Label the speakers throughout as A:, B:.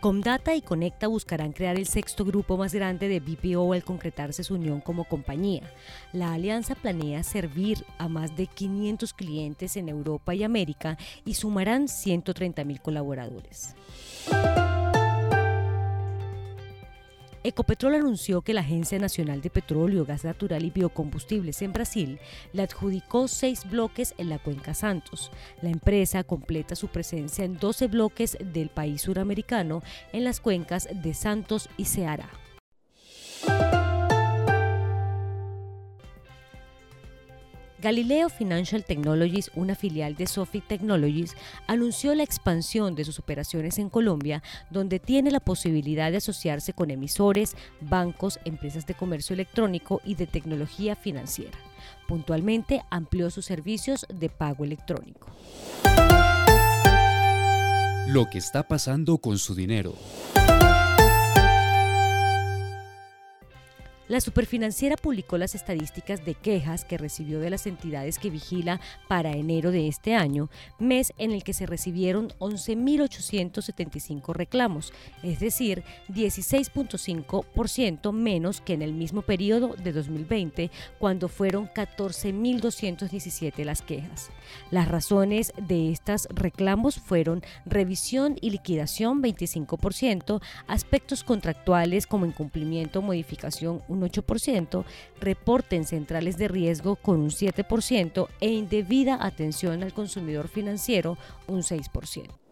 A: Comdata y Conecta buscarán crear el sexto grupo más grande de BPO al concretarse su unión como compañía. La alianza planea servir a más de 500 clientes en Europa y América y sumarán 130 mil colaboradores. Ecopetrol anunció que la Agencia Nacional de Petróleo, Gas Natural y Biocombustibles en Brasil le adjudicó seis bloques en la cuenca Santos. La empresa completa su presencia en 12 bloques del país suramericano en las cuencas de Santos y Ceará. Galileo Financial Technologies, una filial de Sophie Technologies, anunció la expansión de sus operaciones en Colombia, donde tiene la posibilidad de asociarse con emisores, bancos, empresas de comercio electrónico y de tecnología financiera. Puntualmente amplió sus servicios de pago electrónico.
B: Lo que está pasando con su dinero.
A: La superfinanciera publicó las estadísticas de quejas que recibió de las entidades que vigila para enero de este año, mes en el que se recibieron 11.875 reclamos, es decir, 16.5% menos que en el mismo periodo de 2020, cuando fueron 14.217 las quejas. Las razones de estos reclamos fueron revisión y liquidación 25%, aspectos contractuales como incumplimiento modificación 8%, reporte en centrales de riesgo con un 7% e indebida atención al consumidor financiero un 6%.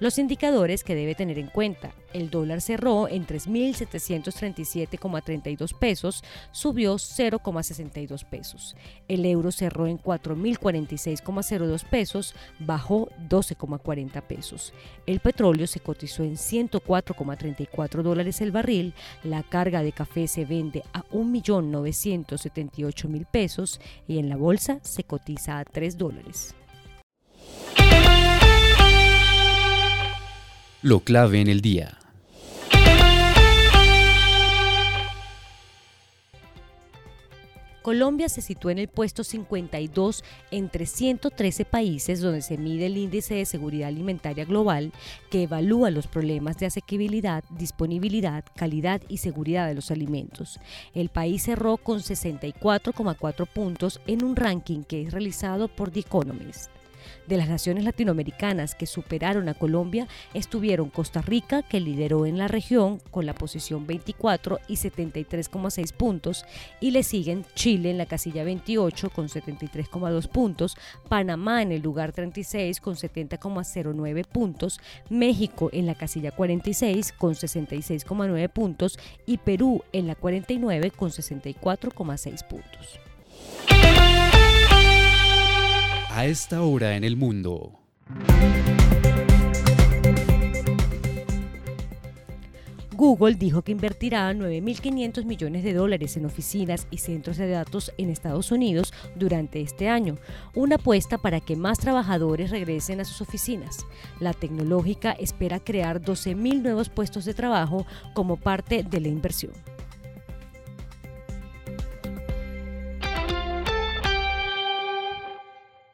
A: Los indicadores que debe tener en cuenta. El dólar cerró en 3.737,32 pesos, subió 0,62 pesos. El euro cerró en 4.046,02 pesos, bajó 12,40 pesos. El petróleo se cotizó en 104,34 dólares el barril. La carga de café se vende a 1.978.000 pesos y en la bolsa se cotiza a 3 dólares.
B: Lo clave en el día.
A: Colombia se sitúa en el puesto 52 entre 113 países donde se mide el índice de seguridad alimentaria global que evalúa los problemas de asequibilidad, disponibilidad, calidad y seguridad de los alimentos. El país cerró con 64,4 puntos en un ranking que es realizado por The Economist. De las naciones latinoamericanas que superaron a Colombia estuvieron Costa Rica, que lideró en la región con la posición 24 y 73,6 puntos, y le siguen Chile en la casilla 28 con 73,2 puntos, Panamá en el lugar 36 con 70,09 puntos, México en la casilla 46 con 66,9 puntos y Perú en la 49 con 64,6 puntos
B: a esta hora en el mundo.
A: Google dijo que invertirá 9.500 millones de dólares en oficinas y centros de datos en Estados Unidos durante este año, una apuesta para que más trabajadores regresen a sus oficinas. La tecnológica espera crear 12.000 nuevos puestos de trabajo como parte de la inversión.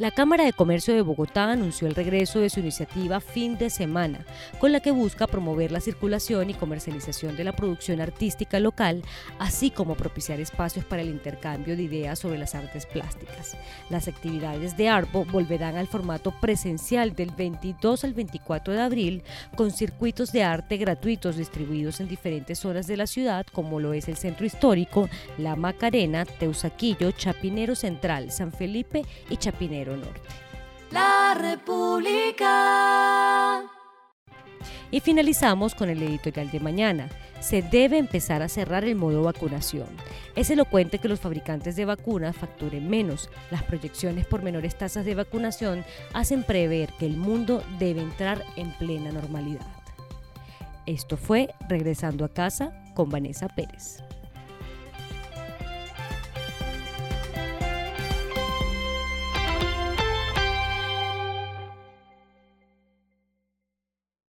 A: La Cámara de Comercio de Bogotá anunció el regreso de su iniciativa Fin de Semana, con la que busca promover la circulación y comercialización de la producción artística local, así como propiciar espacios para el intercambio de ideas sobre las artes plásticas. Las actividades de ARBO volverán al formato presencial del 22 al 24 de abril, con circuitos de arte gratuitos distribuidos en diferentes zonas de la ciudad, como lo es el Centro Histórico, La Macarena, Teusaquillo, Chapinero Central, San Felipe y Chapinero Norte.
C: La República.
A: Y finalizamos con el editorial de mañana. Se debe empezar a cerrar el modo vacunación. Es elocuente que los fabricantes de vacunas facturen menos. Las proyecciones por menores tasas de vacunación hacen prever que el mundo debe entrar en plena normalidad. Esto fue Regresando a casa con Vanessa Pérez.